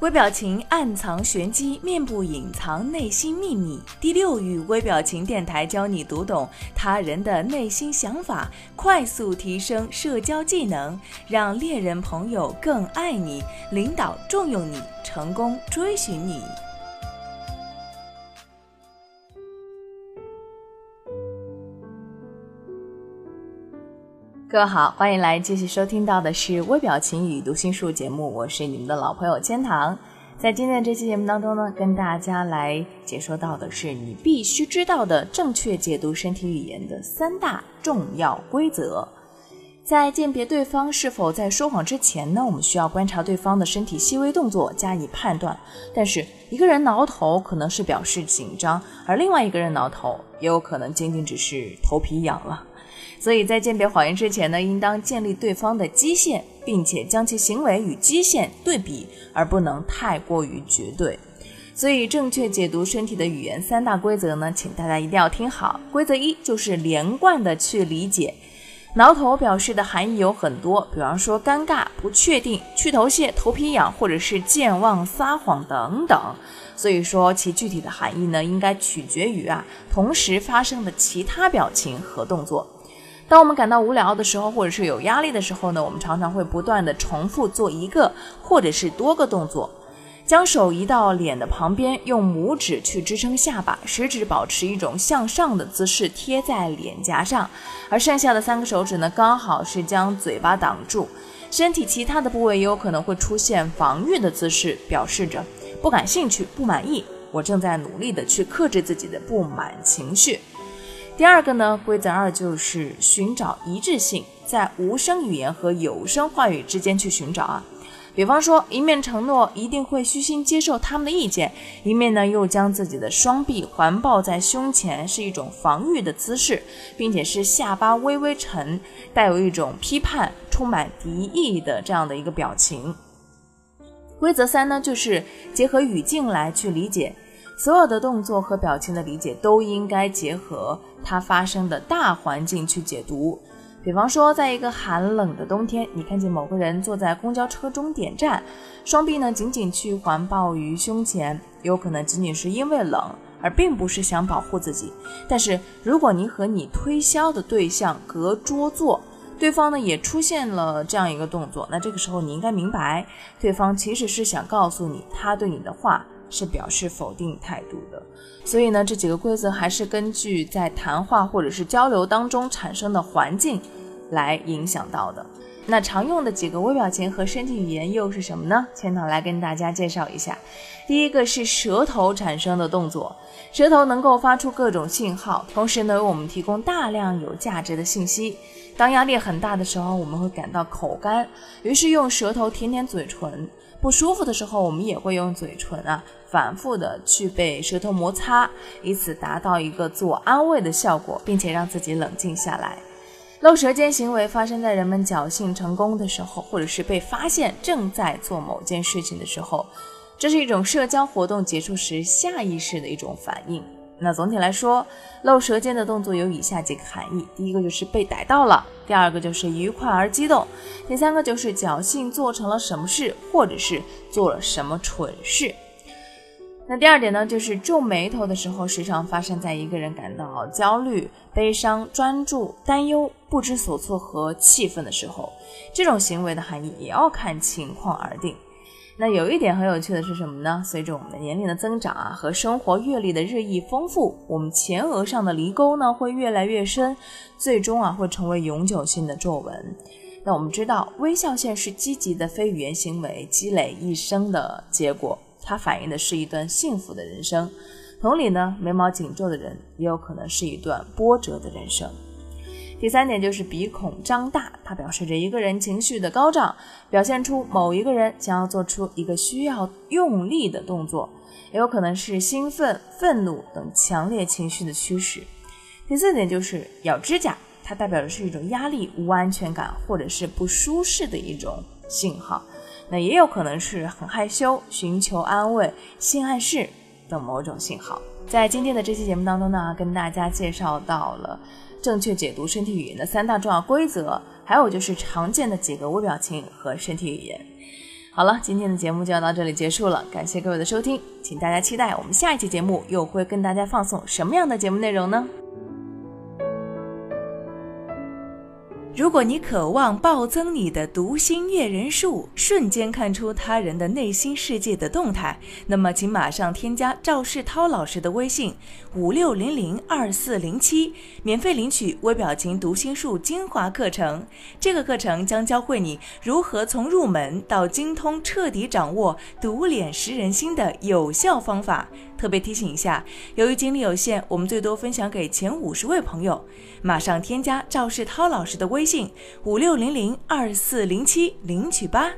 微表情暗藏玄机，面部隐藏内心秘密。第六语微表情电台教你读懂他人的内心想法，快速提升社交技能，让恋人朋友更爱你，领导重用你，成功追寻你。各位好，欢迎来继续收听到的是微表情与读心术节目，我是你们的老朋友千堂。在今天的这期节目当中呢，跟大家来解说到的是你必须知道的正确解读身体语言的三大重要规则。在鉴别对方是否在说谎之前呢，我们需要观察对方的身体细微动作加以判断。但是一个人挠头可能是表示紧张，而另外一个人挠头也有可能仅仅只是头皮痒了。所以在鉴别谎言之前呢，应当建立对方的基线，并且将其行为与基线对比，而不能太过于绝对。所以，正确解读身体的语言三大规则呢，请大家一定要听好。规则一就是连贯的去理解，挠头表示的含义有很多，比方说尴尬、不确定、去头屑、头皮痒，或者是健忘、撒谎等等。所以说，其具体的含义呢，应该取决于啊同时发生的其他表情和动作。当我们感到无聊的时候，或者是有压力的时候呢，我们常常会不断的重复做一个或者是多个动作，将手移到脸的旁边，用拇指去支撑下巴，食指保持一种向上的姿势贴在脸颊上，而剩下的三个手指呢，刚好是将嘴巴挡住，身体其他的部位也有可能会出现防御的姿势，表示着不感兴趣、不满意，我正在努力的去克制自己的不满情绪。第二个呢，规则二就是寻找一致性，在无声语言和有声话语之间去寻找啊。比方说，一面承诺一定会虚心接受他们的意见，一面呢又将自己的双臂环抱在胸前，是一种防御的姿势，并且是下巴微微沉，带有一种批判、充满敌意的这样的一个表情。规则三呢，就是结合语境来去理解。所有的动作和表情的理解都应该结合它发生的大环境去解读。比方说，在一个寒冷的冬天，你看见某个人坐在公交车终点站，双臂呢紧紧去环抱于胸前，有可能仅仅是因为冷，而并不是想保护自己。但是，如果你和你推销的对象隔桌坐，对方呢也出现了这样一个动作，那这个时候你应该明白，对方其实是想告诉你他对你的话。是表示否定态度的，所以呢，这几个规则还是根据在谈话或者是交流当中产生的环境来影响到的。那常用的几个微表情和身体语言又是什么呢？千堂来跟大家介绍一下。第一个是舌头产生的动作，舌头能够发出各种信号，同时呢，为我们提供大量有价值的信息。当压力很大的时候，我们会感到口干，于是用舌头舔舔嘴唇。不舒服的时候，我们也会用嘴唇啊，反复的去被舌头摩擦，以此达到一个自我安慰的效果，并且让自己冷静下来。露舌尖行为发生在人们侥幸成功的时候，或者是被发现正在做某件事情的时候，这是一种社交活动结束时下意识的一种反应。那总体来说，露舌尖的动作有以下几个含义：第一个就是被逮到了；第二个就是愉快而激动；第三个就是侥幸做成了什么事，或者是做了什么蠢事。那第二点呢，就是皱眉头的时候，时常发生在一个人感到焦虑、悲伤、专注、担忧、不知所措和气愤的时候，这种行为的含义也要看情况而定。那有一点很有趣的是什么呢？随着我们的年龄的增长啊，和生活阅历的日益丰富，我们前额上的犁沟呢会越来越深，最终啊会成为永久性的皱纹。那我们知道，微笑线是积极的非语言行为积累一生的结果，它反映的是一段幸福的人生。同理呢，眉毛紧皱的人也有可能是一段波折的人生。第三点就是鼻孔张大，它表示着一个人情绪的高涨，表现出某一个人将要做出一个需要用力的动作，也有可能是兴奋、愤怒等强烈情绪的驱使。第四点就是咬指甲，它代表的是一种压力、无安全感或者是不舒适的一种信号，那也有可能是很害羞、寻求安慰、性暗示等某种信号。在今天的这期节目当中呢，跟大家介绍到了。正确解读身体语言的三大重要规则，还有就是常见的几个微表情和身体语言。好了，今天的节目就要到这里结束了，感谢各位的收听，请大家期待我们下一期节目又会跟大家放送什么样的节目内容呢？如果你渴望暴增你的读心阅人数，瞬间看出他人的内心世界的动态，那么请马上添加赵世涛老师的微信五六零零二四零七，免费领取微表情读心术精华课程。这个课程将教会你如何从入门到精通，彻底掌握读脸识人心的有效方法。特别提醒一下，由于精力有限，我们最多分享给前五十位朋友。马上添加赵世涛老师的微微信五六零零二四零七领取吧。